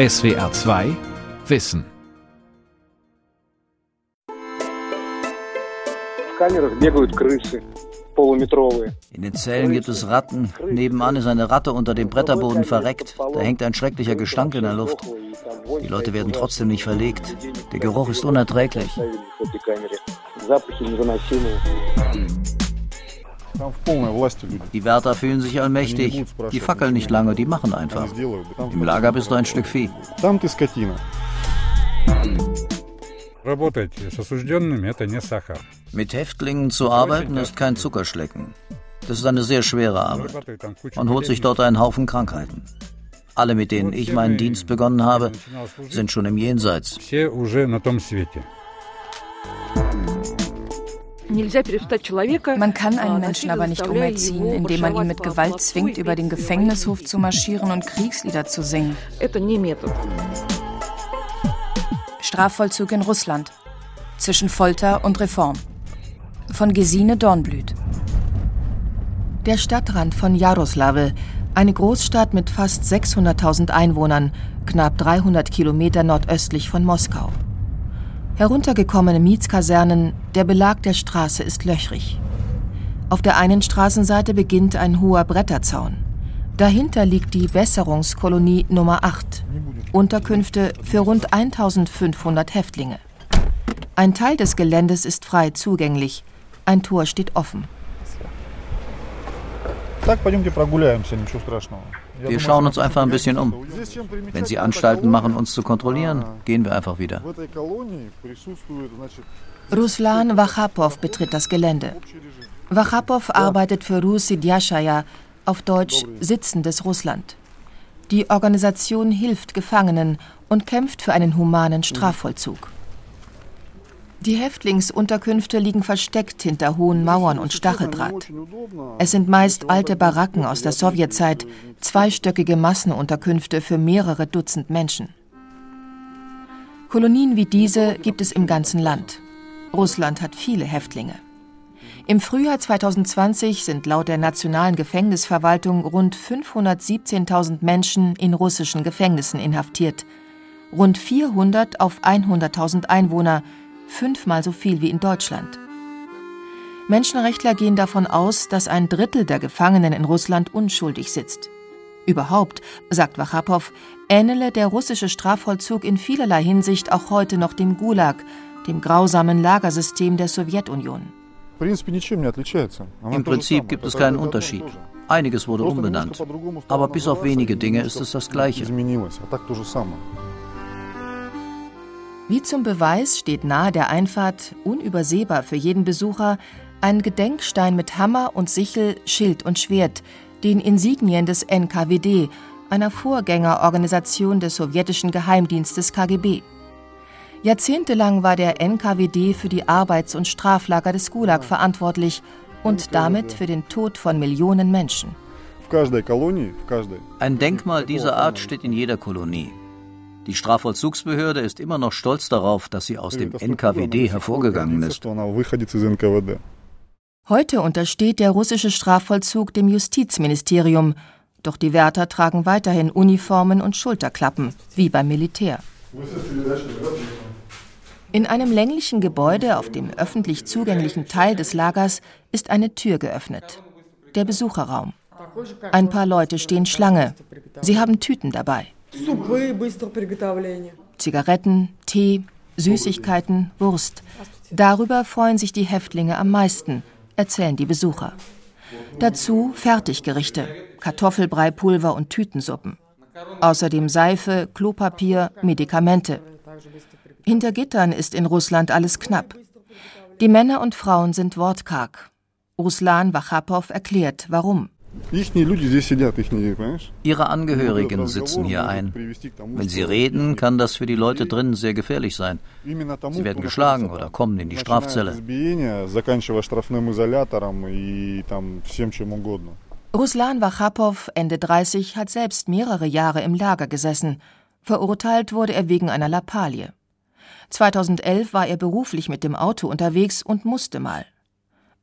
SWR 2 Wissen. In den Zellen gibt es Ratten. Nebenan ist eine Ratte unter dem Bretterboden verreckt. Da hängt ein schrecklicher Gestank in der Luft. Die Leute werden trotzdem nicht verlegt. Der Geruch ist unerträglich. Die Wärter fühlen sich allmächtig. Die fackeln nicht lange, die machen einfach. Im Lager bist du ein Stück Vieh. Mit Häftlingen zu arbeiten ist kein Zuckerschlecken. Das ist eine sehr schwere Arbeit. Man holt sich dort einen Haufen Krankheiten. Alle, mit denen ich meinen Dienst begonnen habe, sind schon im Jenseits. Man kann einen Menschen aber nicht umerziehen, indem man ihn mit Gewalt zwingt, über den Gefängnishof zu marschieren und Kriegslieder zu singen. Strafvollzug in Russland. Zwischen Folter und Reform. Von Gesine Dornblüt. Der Stadtrand von Jaroslawl, eine Großstadt mit fast 600.000 Einwohnern, knapp 300 Kilometer nordöstlich von Moskau. Heruntergekommene Mietskasernen, der Belag der Straße ist löchrig. Auf der einen Straßenseite beginnt ein hoher Bretterzaun. Dahinter liegt die Wässerungskolonie Nummer 8. Unterkünfte für rund 1500 Häftlinge. Ein Teil des Geländes ist frei zugänglich. Ein Tor steht offen. Wir schauen uns einfach ein bisschen um. Wenn Sie Anstalten machen, uns zu kontrollieren, gehen wir einfach wieder. Ruslan Wachapow betritt das Gelände. Wachapow arbeitet für Rusi Djashaya, auf Deutsch Sitzendes Russland. Die Organisation hilft Gefangenen und kämpft für einen humanen Strafvollzug. Die Häftlingsunterkünfte liegen versteckt hinter hohen Mauern und Stacheldraht. Es sind meist alte Baracken aus der Sowjetzeit, zweistöckige Massenunterkünfte für mehrere Dutzend Menschen. Kolonien wie diese gibt es im ganzen Land. Russland hat viele Häftlinge. Im Frühjahr 2020 sind laut der Nationalen Gefängnisverwaltung rund 517.000 Menschen in russischen Gefängnissen inhaftiert. Rund 400 auf 100.000 Einwohner fünfmal so viel wie in Deutschland. Menschenrechtler gehen davon aus, dass ein Drittel der Gefangenen in Russland unschuldig sitzt. Überhaupt, sagt Wachapow, ähnele der russische Strafvollzug in vielerlei Hinsicht auch heute noch dem Gulag, dem grausamen Lagersystem der Sowjetunion. Im Prinzip gibt es keinen Unterschied. Einiges wurde umbenannt. Aber bis auf wenige Dinge ist es das Gleiche. Wie zum Beweis steht nahe der Einfahrt, unübersehbar für jeden Besucher, ein Gedenkstein mit Hammer und Sichel, Schild und Schwert, den Insignien des NKWD, einer Vorgängerorganisation des sowjetischen Geheimdienstes KGB. Jahrzehntelang war der NKWD für die Arbeits- und Straflager des Gulag verantwortlich und damit für den Tod von Millionen Menschen. Ein Denkmal dieser Art steht in jeder Kolonie. Die Strafvollzugsbehörde ist immer noch stolz darauf, dass sie aus dem NKWD hervorgegangen ist. Heute untersteht der russische Strafvollzug dem Justizministerium, doch die Wärter tragen weiterhin Uniformen und Schulterklappen, wie beim Militär. In einem länglichen Gebäude auf dem öffentlich zugänglichen Teil des Lagers ist eine Tür geöffnet. Der Besucherraum. Ein paar Leute stehen Schlange. Sie haben Tüten dabei. Zigaretten, Tee, Süßigkeiten, Wurst. Darüber freuen sich die Häftlinge am meisten, erzählen die Besucher. Dazu Fertiggerichte, Kartoffelbreipulver und Tütensuppen. Außerdem Seife, Klopapier, Medikamente. Hinter Gittern ist in Russland alles knapp. Die Männer und Frauen sind wortkarg. Ruslan Wachapow erklärt, warum. Ihre Angehörigen sitzen hier ein. Wenn sie reden, kann das für die Leute drinnen sehr gefährlich sein. Sie werden geschlagen oder kommen in die Strafzelle. Ruslan Wachapow, Ende 30, hat selbst mehrere Jahre im Lager gesessen. Verurteilt wurde er wegen einer Lappalie. 2011 war er beruflich mit dem Auto unterwegs und musste mal.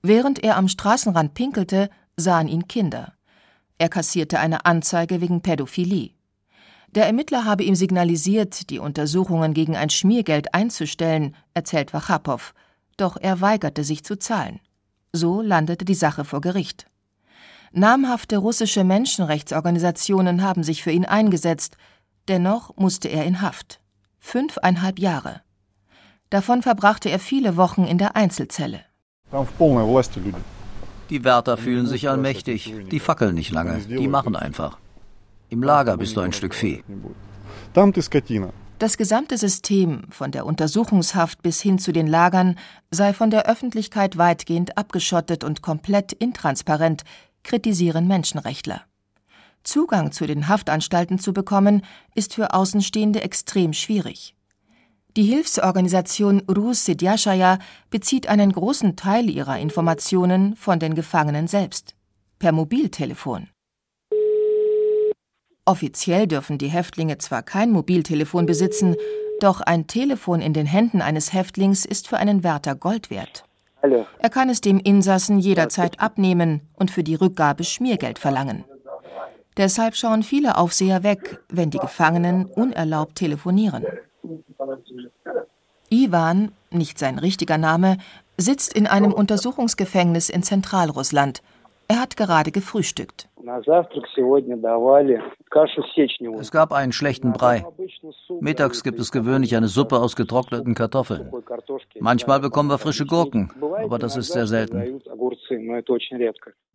Während er am Straßenrand pinkelte, sahen ihn Kinder. Er kassierte eine Anzeige wegen Pädophilie. Der Ermittler habe ihm signalisiert, die Untersuchungen gegen ein Schmiergeld einzustellen, erzählt Wachapow, doch er weigerte sich zu zahlen. So landete die Sache vor Gericht. Namhafte russische Menschenrechtsorganisationen haben sich für ihn eingesetzt, dennoch musste er in Haft. Fünfeinhalb Jahre. Davon verbrachte er viele Wochen in der Einzelzelle. Die Wärter fühlen sich allmächtig, die fackeln nicht lange, die machen einfach. Im Lager bist du ein Stück Vieh. Das gesamte System, von der Untersuchungshaft bis hin zu den Lagern, sei von der Öffentlichkeit weitgehend abgeschottet und komplett intransparent, kritisieren Menschenrechtler. Zugang zu den Haftanstalten zu bekommen, ist für Außenstehende extrem schwierig. Die Hilfsorganisation Rus Sidyashaya bezieht einen großen Teil ihrer Informationen von den Gefangenen selbst, per Mobiltelefon. Offiziell dürfen die Häftlinge zwar kein Mobiltelefon besitzen, doch ein Telefon in den Händen eines Häftlings ist für einen Wärter Gold wert. Er kann es dem Insassen jederzeit abnehmen und für die Rückgabe Schmiergeld verlangen. Deshalb schauen viele Aufseher weg, wenn die Gefangenen unerlaubt telefonieren. Ivan, nicht sein richtiger Name, sitzt in einem Untersuchungsgefängnis in Zentralrussland. Er hat gerade gefrühstückt. Es gab einen schlechten Brei. Mittags gibt es gewöhnlich eine Suppe aus getrockneten Kartoffeln. Manchmal bekommen wir frische Gurken, aber das ist sehr selten.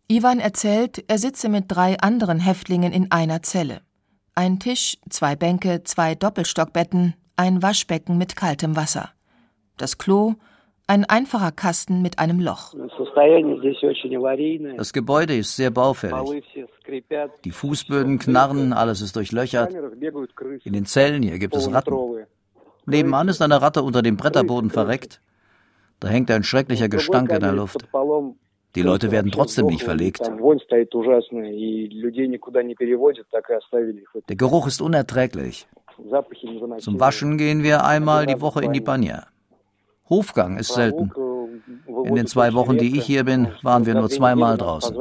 Ivan erzählt, er sitze mit drei anderen Häftlingen in einer Zelle. Ein Tisch, zwei Bänke, zwei Doppelstockbetten, ein Waschbecken mit kaltem Wasser. Das Klo, ein einfacher Kasten mit einem Loch. Das Gebäude ist sehr baufällig. Die Fußböden knarren, alles ist durchlöchert. In den Zellen hier gibt es Ratten. Nebenan ist eine Ratte unter dem Bretterboden verreckt. Da hängt ein schrecklicher Gestank in der Luft. Die Leute werden trotzdem nicht verlegt. Der Geruch ist unerträglich. Zum Waschen gehen wir einmal die Woche in die Banja. Hofgang ist selten. In den zwei Wochen, die ich hier bin, waren wir nur zweimal draußen.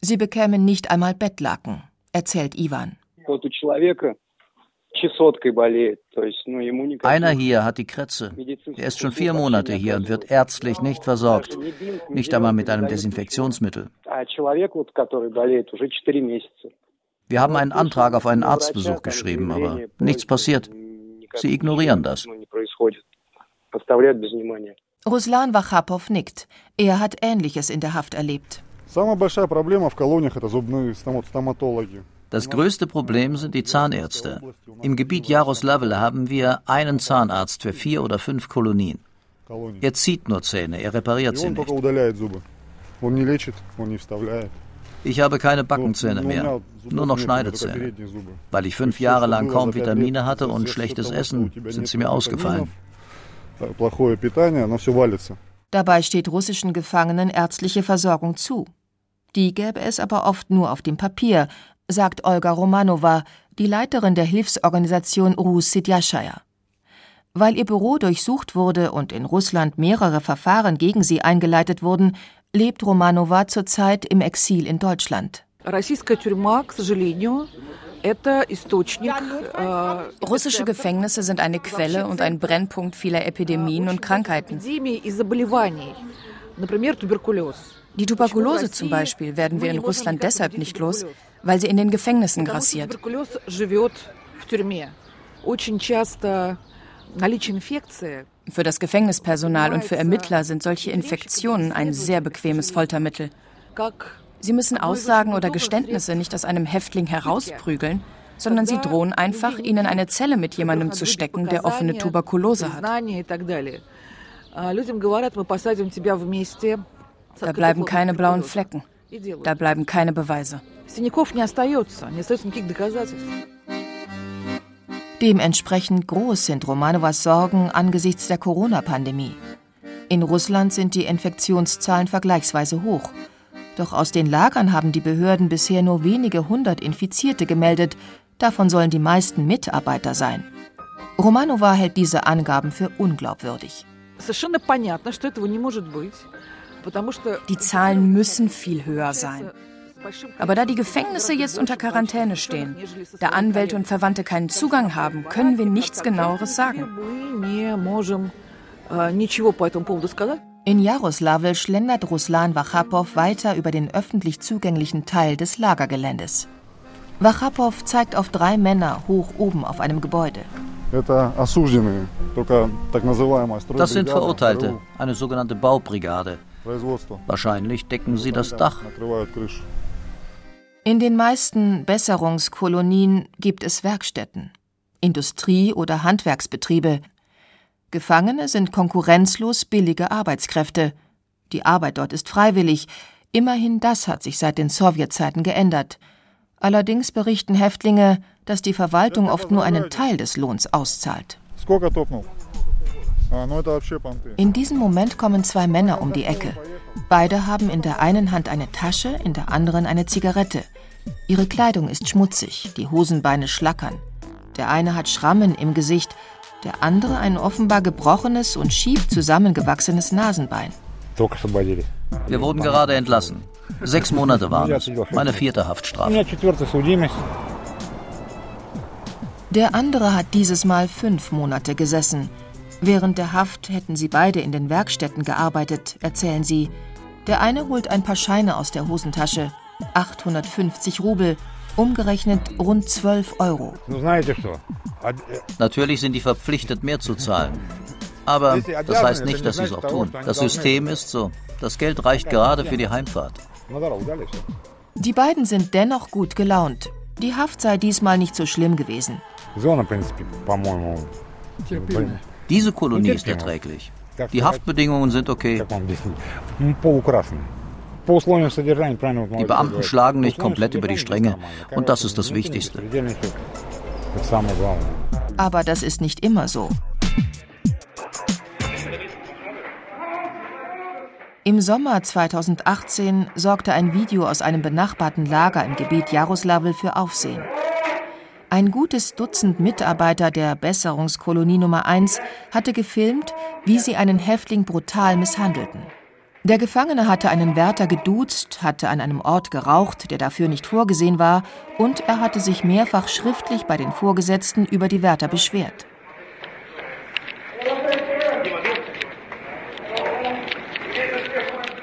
Sie bekämen nicht einmal Bettlaken, erzählt Ivan. Einer hier hat die Kretze. Er ist schon vier Monate hier und wird ärztlich nicht versorgt. Nicht einmal mit einem Desinfektionsmittel. Wir haben einen Antrag auf einen Arztbesuch geschrieben, aber nichts passiert. Sie ignorieren das. Ruslan Wachapow nickt. Er hat Ähnliches in der Haft erlebt. Das größte Problem sind die Zahnärzte. Im Gebiet Jaroslawl haben wir einen Zahnarzt für vier oder fünf Kolonien. Er zieht nur Zähne, er repariert sie nicht. Ich habe keine Backenzähne mehr, nur noch Schneidezähne. Weil ich fünf Jahre lang kaum Vitamine hatte und schlechtes Essen, sind sie mir ausgefallen. Dabei steht russischen Gefangenen ärztliche Versorgung zu. Die gäbe es aber oft nur auf dem Papier, sagt Olga Romanova, die Leiterin der Hilfsorganisation Rus Sidyashaya. Weil ihr Büro durchsucht wurde und in Russland mehrere Verfahren gegen sie eingeleitet wurden, lebt Romanova zurzeit im Exil in Deutschland. Russische Gefängnisse sind eine Quelle und ein Brennpunkt vieler Epidemien und Krankheiten. Die Tuberkulose zum Beispiel werden wir in Russland deshalb nicht los, weil sie in den Gefängnissen grassiert. Für das Gefängnispersonal und für Ermittler sind solche Infektionen ein sehr bequemes Foltermittel. Sie müssen Aussagen oder Geständnisse nicht aus einem Häftling herausprügeln, sondern sie drohen einfach, ihnen eine Zelle mit jemandem zu stecken, der offene Tuberkulose hat. Da bleiben keine blauen Flecken. Da bleiben keine Beweise. Dementsprechend groß sind Romanovas Sorgen angesichts der Corona-Pandemie. In Russland sind die Infektionszahlen vergleichsweise hoch. Doch aus den Lagern haben die Behörden bisher nur wenige hundert Infizierte gemeldet, davon sollen die meisten Mitarbeiter sein. Romanova hält diese Angaben für unglaubwürdig. Die Zahlen müssen viel höher sein. Aber da die Gefängnisse jetzt unter Quarantäne stehen, da Anwälte und Verwandte keinen Zugang haben, können wir nichts genaueres sagen. In Jaroslawl schlendert Ruslan Wachapow weiter über den öffentlich zugänglichen Teil des Lagergeländes. Wachapow zeigt auf drei Männer hoch oben auf einem Gebäude. Das sind Verurteilte, eine sogenannte Baubrigade. Wahrscheinlich decken sie das Dach. In den meisten Besserungskolonien gibt es Werkstätten, Industrie- oder Handwerksbetriebe. Gefangene sind konkurrenzlos billige Arbeitskräfte. Die Arbeit dort ist freiwillig. Immerhin das hat sich seit den Sowjetzeiten geändert. Allerdings berichten Häftlinge, dass die Verwaltung oft nur einen Teil des Lohns auszahlt. In diesem Moment kommen zwei Männer um die Ecke. Beide haben in der einen Hand eine Tasche, in der anderen eine Zigarette. Ihre Kleidung ist schmutzig, die Hosenbeine schlackern. Der eine hat Schrammen im Gesicht, der andere ein offenbar gebrochenes und schief zusammengewachsenes Nasenbein. Wir wurden gerade entlassen. Sechs Monate waren es. Meine vierte Haftstrafe. Der andere hat dieses Mal fünf Monate gesessen. Während der Haft hätten sie beide in den Werkstätten gearbeitet, erzählen sie. Der eine holt ein paar Scheine aus der Hosentasche. 850 Rubel, umgerechnet rund 12 Euro. Natürlich sind die verpflichtet, mehr zu zahlen. Aber das heißt nicht, dass sie es auch tun. Das System ist so. Das Geld reicht gerade für die Heimfahrt. Die beiden sind dennoch gut gelaunt. Die Haft sei diesmal nicht so schlimm gewesen. Diese Kolonie ist erträglich. Die Haftbedingungen sind okay. Die Beamten schlagen nicht komplett über die Stränge und das ist das Wichtigste. Aber das ist nicht immer so. Im Sommer 2018 sorgte ein Video aus einem benachbarten Lager im Gebiet Jaroslawl für Aufsehen. Ein gutes Dutzend Mitarbeiter der Besserungskolonie Nummer 1 hatte gefilmt, wie sie einen Häftling brutal misshandelten. Der Gefangene hatte einen Wärter geduzt, hatte an einem Ort geraucht, der dafür nicht vorgesehen war, und er hatte sich mehrfach schriftlich bei den Vorgesetzten über die Wärter beschwert.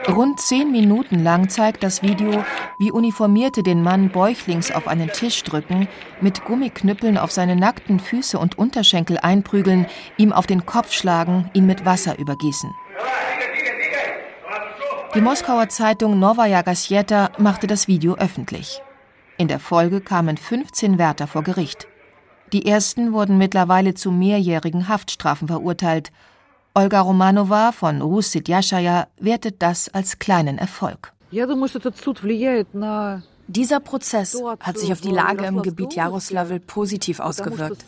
Rund zehn Minuten lang zeigt das Video, wie Uniformierte den Mann bäuchlings auf einen Tisch drücken, mit Gummiknüppeln auf seine nackten Füße und Unterschenkel einprügeln, ihm auf den Kopf schlagen, ihn mit Wasser übergießen. Die Moskauer Zeitung Novaya Gazeta machte das Video öffentlich. In der Folge kamen 15 Wärter vor Gericht. Die ersten wurden mittlerweile zu mehrjährigen Haftstrafen verurteilt Olga Romanova von Russit Yashaya wertet das als kleinen Erfolg. Dieser Prozess hat sich auf die Lage im Gebiet Jaroslawl positiv ausgewirkt.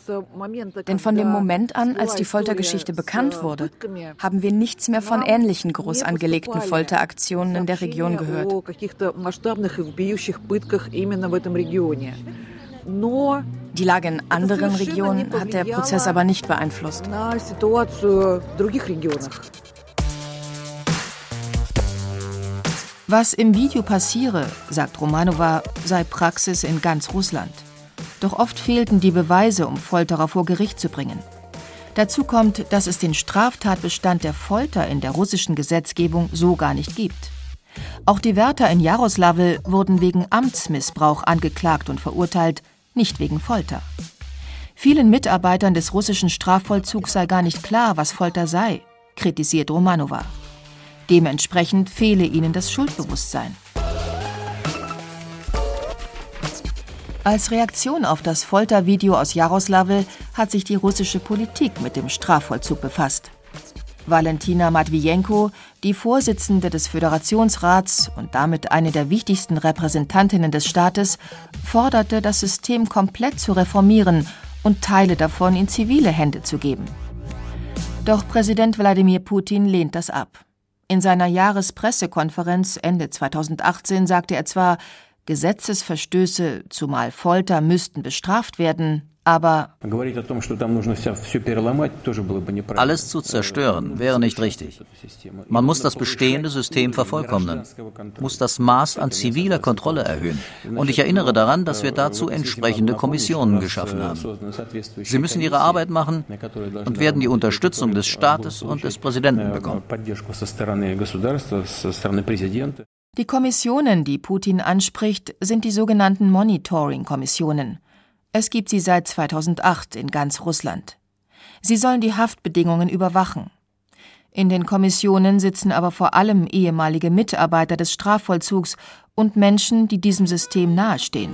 Denn von dem Moment an, als die Foltergeschichte bekannt wurde, haben wir nichts mehr von ähnlichen groß angelegten Folteraktionen in der Region gehört. Die Lage in anderen Regionen hat der Prozess aber nicht beeinflusst. Was im Video passiere, sagt Romanova, sei Praxis in ganz Russland. Doch oft fehlten die Beweise, um Folterer vor Gericht zu bringen. Dazu kommt, dass es den Straftatbestand der Folter in der russischen Gesetzgebung so gar nicht gibt. Auch die Wärter in Jaroslawl wurden wegen Amtsmissbrauch angeklagt und verurteilt, nicht wegen Folter. Vielen Mitarbeitern des russischen Strafvollzugs sei gar nicht klar, was Folter sei, kritisiert Romanova. Dementsprechend fehle ihnen das Schuldbewusstsein. Als Reaktion auf das Foltervideo aus Jaroslawl hat sich die russische Politik mit dem Strafvollzug befasst. Valentina Matwijenko, die Vorsitzende des Föderationsrats und damit eine der wichtigsten Repräsentantinnen des Staates, forderte, das System komplett zu reformieren und Teile davon in zivile Hände zu geben. Doch Präsident Wladimir Putin lehnt das ab. In seiner Jahrespressekonferenz Ende 2018 sagte er zwar, Gesetzesverstöße, zumal Folter, müssten bestraft werden, Aber alles zu zerstören wäre nicht richtig. Man muss das bestehende System vervollkommnen, muss das Maß an ziviler Kontrolle erhöhen. Und ich erinnere daran, dass wir dazu entsprechende Kommissionen geschaffen haben. Sie müssen ihre Arbeit machen und werden die Unterstützung des Staates und des Präsidenten bekommen. Die Kommissionen, die Putin anspricht, sind die sogenannten Monitoring-Kommissionen. Es gibt sie seit 2008 in ganz Russland. Sie sollen die Haftbedingungen überwachen. In den Kommissionen sitzen aber vor allem ehemalige Mitarbeiter des Strafvollzugs und Menschen, die diesem System nahestehen.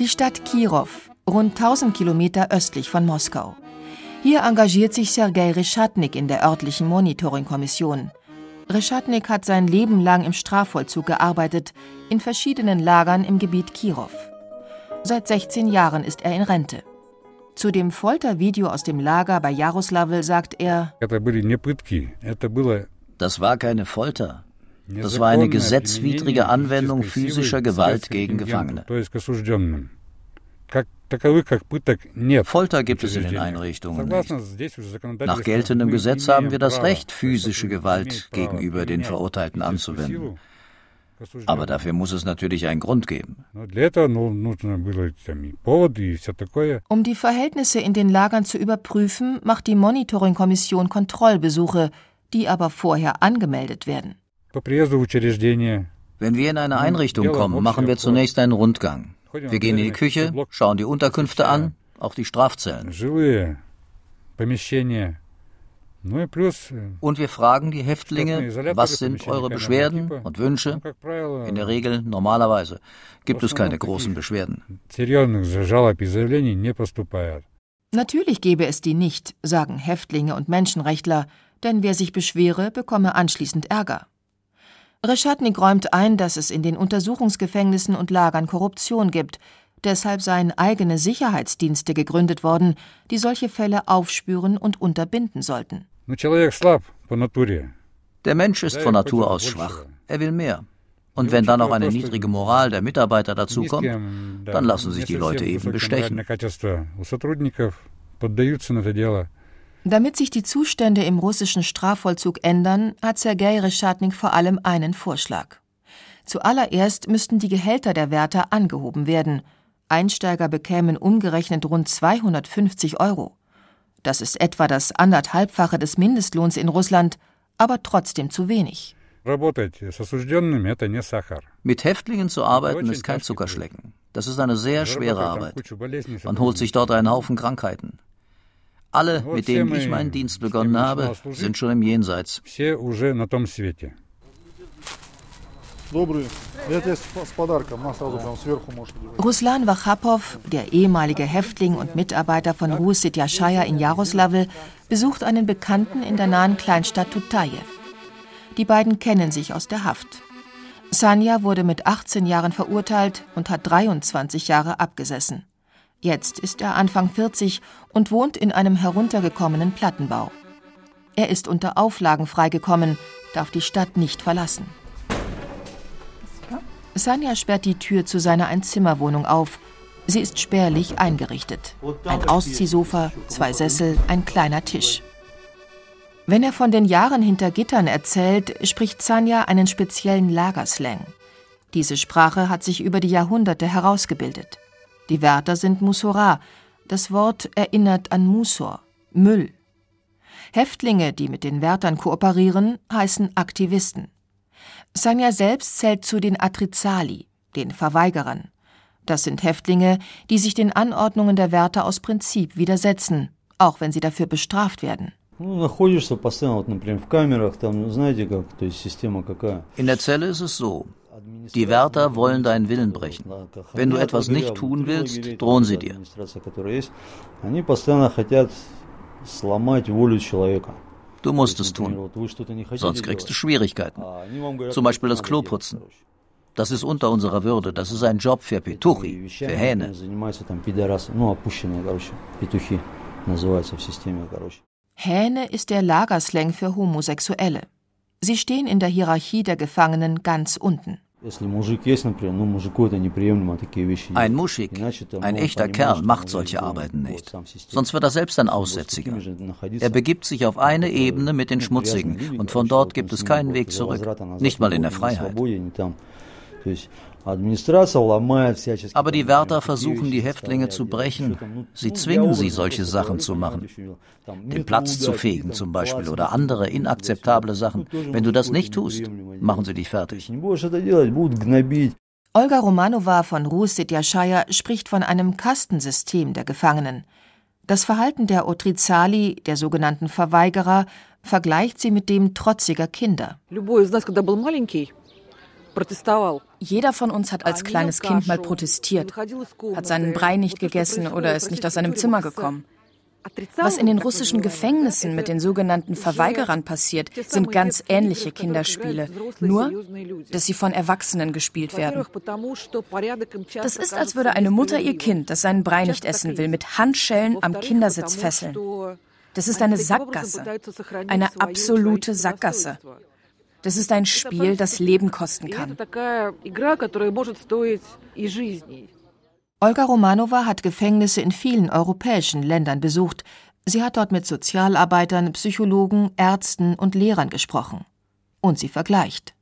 Die Stadt Kirov, rund 1000 Kilometer östlich von Moskau. Hier engagiert sich Sergei Reschatnik in der örtlichen Monitoring-Kommission. Reschatnik hat sein Leben lang im Strafvollzug gearbeitet, in verschiedenen Lagern im Gebiet Kirov. Seit 16 Jahren ist er in Rente. Zu dem Foltervideo aus dem Lager bei Jaroslawl sagt er: Das war keine Folter. Das war eine gesetzwidrige Anwendung physischer Gewalt gegen Gefangene. Folter gibt es in den Einrichtungen nicht. Nach geltendem Gesetz haben wir das Recht, physische Gewalt gegenüber den Verurteilten anzuwenden. Aber dafür muss es natürlich einen Grund geben. Um die Verhältnisse in den Lagern zu überprüfen, macht die Monitoring-Kommission Kontrollbesuche, die aber vorher angemeldet werden. Wenn wir in eine Einrichtung kommen, machen wir zunächst einen Rundgang. Wir gehen in die Küche, schauen die Unterkünfte an, auch die Strafzellen. Und wir fragen die Häftlinge, was sind eure Beschwerden und Wünsche? In der Regel, normalerweise, gibt es keine großen Beschwerden. Natürlich gäbe es die nicht, sagen Häftlinge und Menschenrechtler, denn wer sich beschwere, bekomme anschließend Ärger. Reschatnik räumt ein, dass es in den Untersuchungsgefängnissen und Lagern Korruption gibt. Deshalb seien eigene Sicherheitsdienste gegründet worden, die solche Fälle aufspüren und unterbinden sollten. Der Mensch ist von Natur aus schwach. Er will mehr. Und wenn dann auch eine niedrige Moral der Mitarbeiter dazukommt, dann lassen sich die Leute eben bestechen. Damit sich die Zustände im russischen Strafvollzug ändern, hat Sergei Reschatnik vor allem einen Vorschlag. Zuallererst müssten die Gehälter der Wärter angehoben werden. Einsteiger bekämen umgerechnet rund 250 Euro. Das ist etwa das anderthalbfache des Mindestlohns in Russland, aber trotzdem zu wenig. Mit Häftlingen zu arbeiten ist kein Zuckerschlecken. Das ist eine sehr schwere Arbeit. Man holt sich dort einen Haufen Krankheiten. Alle, mit denen ich meinen Dienst begonnen habe, sind schon im Jenseits. Ruslan Wachapow, der ehemalige Häftling und Mitarbeiter von Rus Sityaschaya in Jaroslawl, besucht einen Bekannten in der nahen Kleinstadt Tutajew. Die beiden kennen sich aus der Haft. Sanja wurde mit 18 Jahren verurteilt und hat 23 Jahre abgesessen. Jetzt ist er Anfang 40 und wohnt in einem heruntergekommenen Plattenbau. Er ist unter Auflagen freigekommen, darf die Stadt nicht verlassen. Sanja sperrt die Tür zu seiner Einzimmerwohnung auf. Sie ist spärlich eingerichtet. Ein Ausziehsofa, zwei Sessel, ein kleiner Tisch. Wenn er von den Jahren hinter Gittern erzählt, spricht Sanja einen speziellen Lagerslang. Diese Sprache hat sich über die Jahrhunderte herausgebildet. Die Wärter sind Musora. Das Wort erinnert an Musor, Müll. Häftlinge, die mit den Wärtern kooperieren, heißen Aktivisten. Sanja selbst zählt zu den Atrizali, den Verweigerern. Das sind Häftlinge, die sich den Anordnungen der Wärter aus Prinzip widersetzen, auch wenn sie dafür bestraft werden. In der Zelle ist es so. Die Wärter wollen deinen Willen brechen. Wenn du etwas nicht tun willst, drohen sie dir. Du musst es tun, sonst kriegst du Schwierigkeiten. Zum Beispiel das Klo putzen. Das ist unter unserer Würde. Das ist ein Job für Petuchi, für Hähne. Hähne ist der Lagerslang für Homosexuelle. Sie stehen in der Hierarchie der Gefangenen ganz unten. Ein Muschik, ein echter Kerl macht solche Arbeiten nicht. Sonst wird er selbst ein Aussätziger. Er begibt sich auf eine Ebene mit den Schmutzigen und von dort gibt es keinen Weg zurück. Nicht mal in der Freiheit. Aber die Wärter versuchen, die Häftlinge zu brechen. Sie zwingen sie, solche Sachen zu machen. Den Platz zu fegen zum Beispiel oder andere inakzeptable Sachen. Wenn du das nicht tust, machen sie dich fertig. Olga Romanova von Rus Yashaya spricht von einem Kastensystem der Gefangenen. Das Verhalten der Otrizali, der sogenannten Verweigerer, vergleicht sie mit dem trotziger Kinder. Jeder von uns hat als kleines Kind mal protestiert, hat seinen Brei nicht gegessen oder ist nicht aus seinem Zimmer gekommen. Was in den russischen Gefängnissen mit den sogenannten Verweigerern passiert, sind ganz ähnliche Kinderspiele, nur dass sie von Erwachsenen gespielt werden. Das ist, als würde eine Mutter ihr Kind, das seinen Brei nicht essen will, mit Handschellen am Kindersitz fesseln. Das ist eine Sackgasse, eine absolute Sackgasse. Das ist ein Spiel, das Leben kosten kann. Olga Romanova hat Gefängnisse in vielen europäischen Ländern besucht. Sie hat dort mit Sozialarbeitern, Psychologen, Ärzten und Lehrern gesprochen. Und sie vergleicht.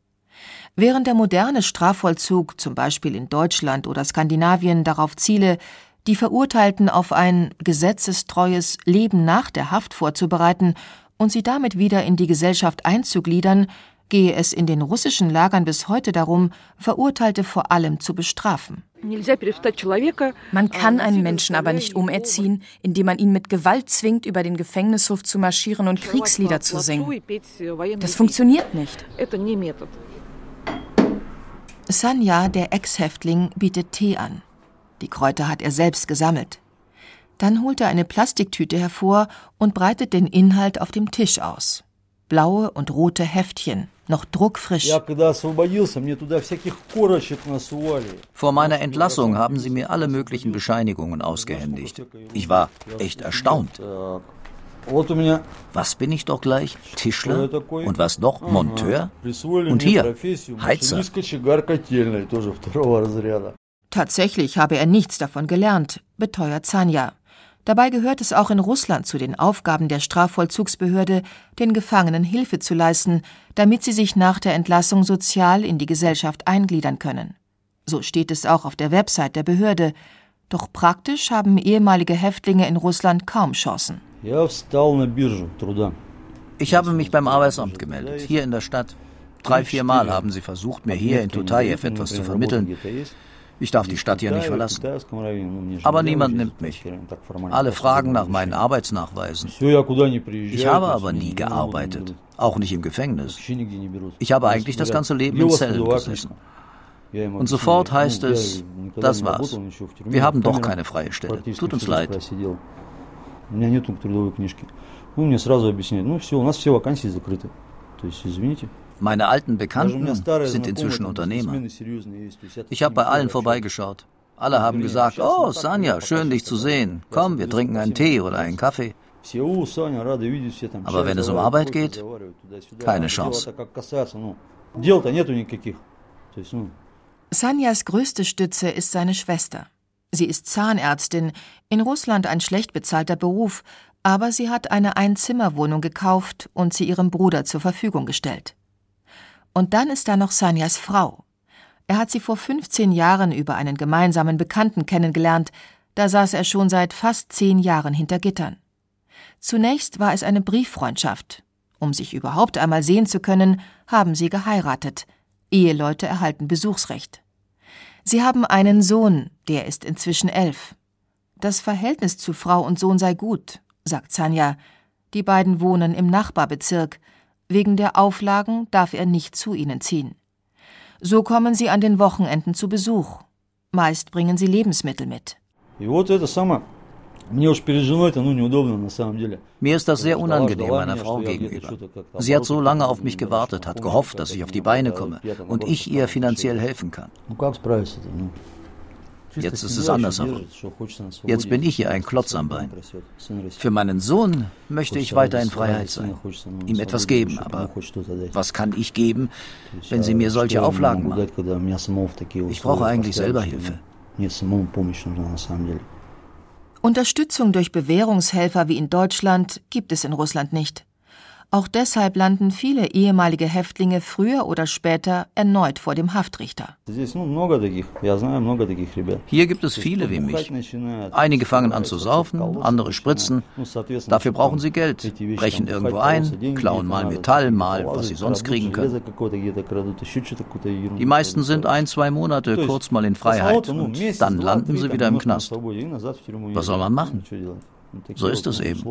Während der moderne Strafvollzug, zum Beispiel in Deutschland oder Skandinavien, darauf ziele, die Verurteilten auf ein gesetzestreues Leben nach der Haft vorzubereiten und sie damit wieder in die Gesellschaft einzugliedern, gehe es in den russischen Lagern bis heute darum, Verurteilte vor allem zu bestrafen. Man kann einen Menschen aber nicht umerziehen, indem man ihn mit Gewalt zwingt, über den Gefängnishof zu marschieren und Kriegslieder zu singen. Das funktioniert nicht. Sanja, der Ex-Häftling, bietet Tee an. Die Kräuter hat er selbst gesammelt. Dann holt er eine Plastiktüte hervor und breitet den Inhalt auf dem Tisch aus. Blaue und rote Heftchen, noch druckfrisch. Vor meiner Entlassung haben sie mir alle möglichen Bescheinigungen ausgehändigt. Ich war echt erstaunt. Was bin ich doch gleich? Tischler? Und was noch? Monteur? Und hier, Heizer. Tatsächlich habe er nichts davon gelernt, beteuert Zanja. Dabei gehört es auch in Russland zu den Aufgaben der Strafvollzugsbehörde, den Gefangenen Hilfe zu leisten, damit sie sich nach der Entlassung sozial in die Gesellschaft eingliedern können. So steht es auch auf der Website der Behörde. Doch praktisch haben ehemalige Häftlinge in Russland kaum Chancen. Ich habe mich beim Arbeitsamt gemeldet, hier in der Stadt. Drei, vier Mal haben sie versucht, mir hier in Tutajew etwas zu vermitteln. Ich darf die Stadt hier nicht verlassen. Aber niemand nimmt mich. Alle fragen nach meinen Arbeitsnachweisen. Ich habe aber nie gearbeitet, auch nicht im Gefängnis. Ich habe eigentlich das ganze Leben in Zellen gesessen. Und sofort heißt es, das war's. Wir haben doch keine freie Stelle. Tut uns leid. Мне сразу объясняют, ну все, у нас все вакансии закрыты. То есть, извините. Meine alten Bekannten sind inzwischen Unternehmer. Ich habe bei allen vorbeigeschaut. Alle haben gesagt, oh, Sanja, schön dich zu sehen. Komm, wir trinken einen Tee oder einen Kaffee. Aber wenn es um Arbeit geht, keine Chance. Sanjas größte Stütze ist seine Schwester. Sie ist Zahnärztin, in Russland ein schlecht bezahlter Beruf, aber sie hat eine Einzimmerwohnung gekauft und sie ihrem Bruder zur Verfügung gestellt. Und dann ist da noch Sanjas Frau. Er hat sie vor 15 Jahren über einen gemeinsamen Bekannten kennengelernt, da saß er schon seit fast zehn Jahren hinter Gittern. Zunächst war es eine Brieffreundschaft. Um sich überhaupt einmal sehen zu können, haben sie geheiratet. Eheleute erhalten Besuchsrecht. Sie haben einen Sohn, der ist inzwischen elf. Das Verhältnis zu Frau und Sohn sei gut, sagt Sanja. Die beiden wohnen im Nachbarbezirk. Wegen der Auflagen darf er nicht zu ihnen ziehen. So kommen sie an den Wochenenden zu Besuch. Meist bringen sie Lebensmittel mit. Mir ist das sehr unangenehm meiner Frau gegenüber. Sie hat so lange auf mich gewartet, hat gehofft, dass ich auf die Beine komme und ich ihr finanziell helfen kann. Jetzt ist es andersherum. Jetzt bin ich hier ein Klotz am Bein. Für meinen Sohn möchte ich weiter in Freiheit sein, ihm etwas geben, aber was kann ich geben, wenn sie mir solche Auflagen machen? Ich brauche eigentlich selber Hilfe. Unterstützung durch Bewährungshelfer wie in Deutschland gibt es in Russland nicht. Auch deshalb landen viele ehemalige Häftlinge früher oder später erneut vor dem Haftrichter. Hier gibt es viele wie mich. Einige fangen an zu saufen, andere spritzen. Dafür brauchen sie Geld, brechen irgendwo ein, klauen mal Metall, mal was sie sonst kriegen können. Die meisten sind ein, zwei Monate kurz mal in Freiheit und dann landen sie wieder im Knast. Was soll man machen? So ist es eben.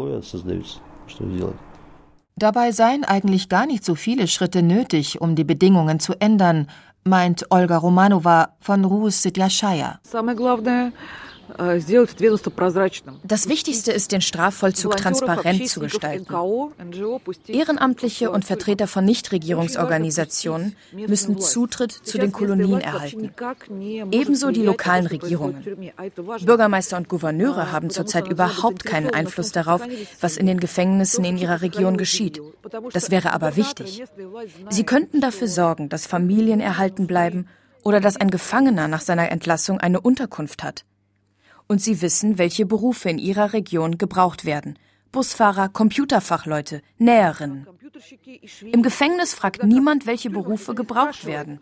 Dabei seien eigentlich gar nicht so viele Schritte nötig, um die Bedingungen zu ändern, meint Olga Romanova von Rus Sityashaya. Äh, das Wichtigste ist, den Strafvollzug transparent zu gestalten. Ehrenamtliche und Vertreter von Nichtregierungsorganisationen müssen Zutritt zu den Kolonien erhalten. Ebenso die lokalen Regierungen. Bürgermeister und Gouverneure haben zurzeit überhaupt keinen Einfluss darauf, was in den Gefängnissen in ihrer Region geschieht. Das wäre aber wichtig. Sie könnten dafür sorgen, dass Familien erhalten bleiben oder dass ein Gefangener nach seiner Entlassung eine Unterkunft hat und sie wissen, welche Berufe in ihrer Region gebraucht werden. Busfahrer, Computerfachleute, Näherinnen. Im Gefängnis fragt niemand, welche Berufe gebraucht werden.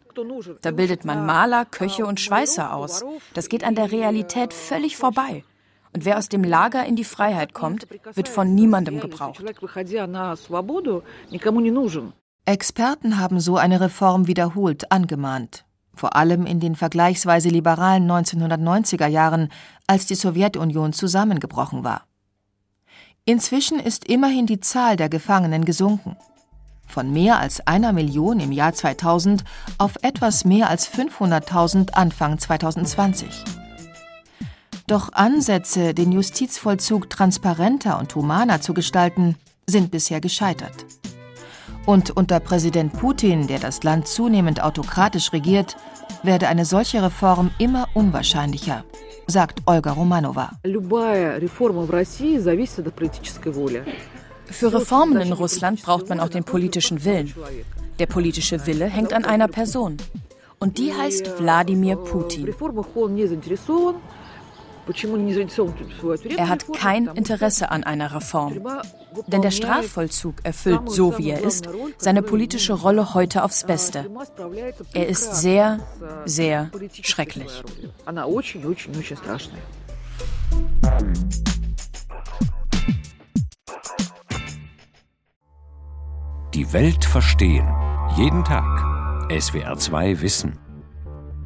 Da bildet man Maler, Köche und Schweißer aus. Das geht an der Realität völlig vorbei. Und wer aus dem Lager in die Freiheit kommt, wird von niemandem gebraucht. Experten haben so eine Reform wiederholt angemahnt vor allem in den vergleichsweise liberalen 1990er Jahren, als die Sowjetunion zusammengebrochen war. Inzwischen ist immerhin die Zahl der Gefangenen gesunken. Von mehr als einer Million im Jahr 2000 auf etwas mehr als 500.000 Anfang 2020. Doch Ansätze, den Justizvollzug transparenter und humaner zu gestalten, sind bisher gescheitert. Und unter Präsident Putin, der das Land zunehmend autokratisch regiert, werde eine solche Reform immer unwahrscheinlicher, sagt Olga Romanova. Für Reformen in Russland braucht man auch den politischen Willen. Der politische Wille hängt an einer Person. Und die heißt Wladimir Putin. Er hat kein Interesse an einer Reform. Denn der Strafvollzug erfüllt, so wie er ist, seine politische Rolle heute aufs Beste. Er ist sehr, sehr schrecklich. Die Welt verstehen. Jeden Tag. SWR 2 Wissen.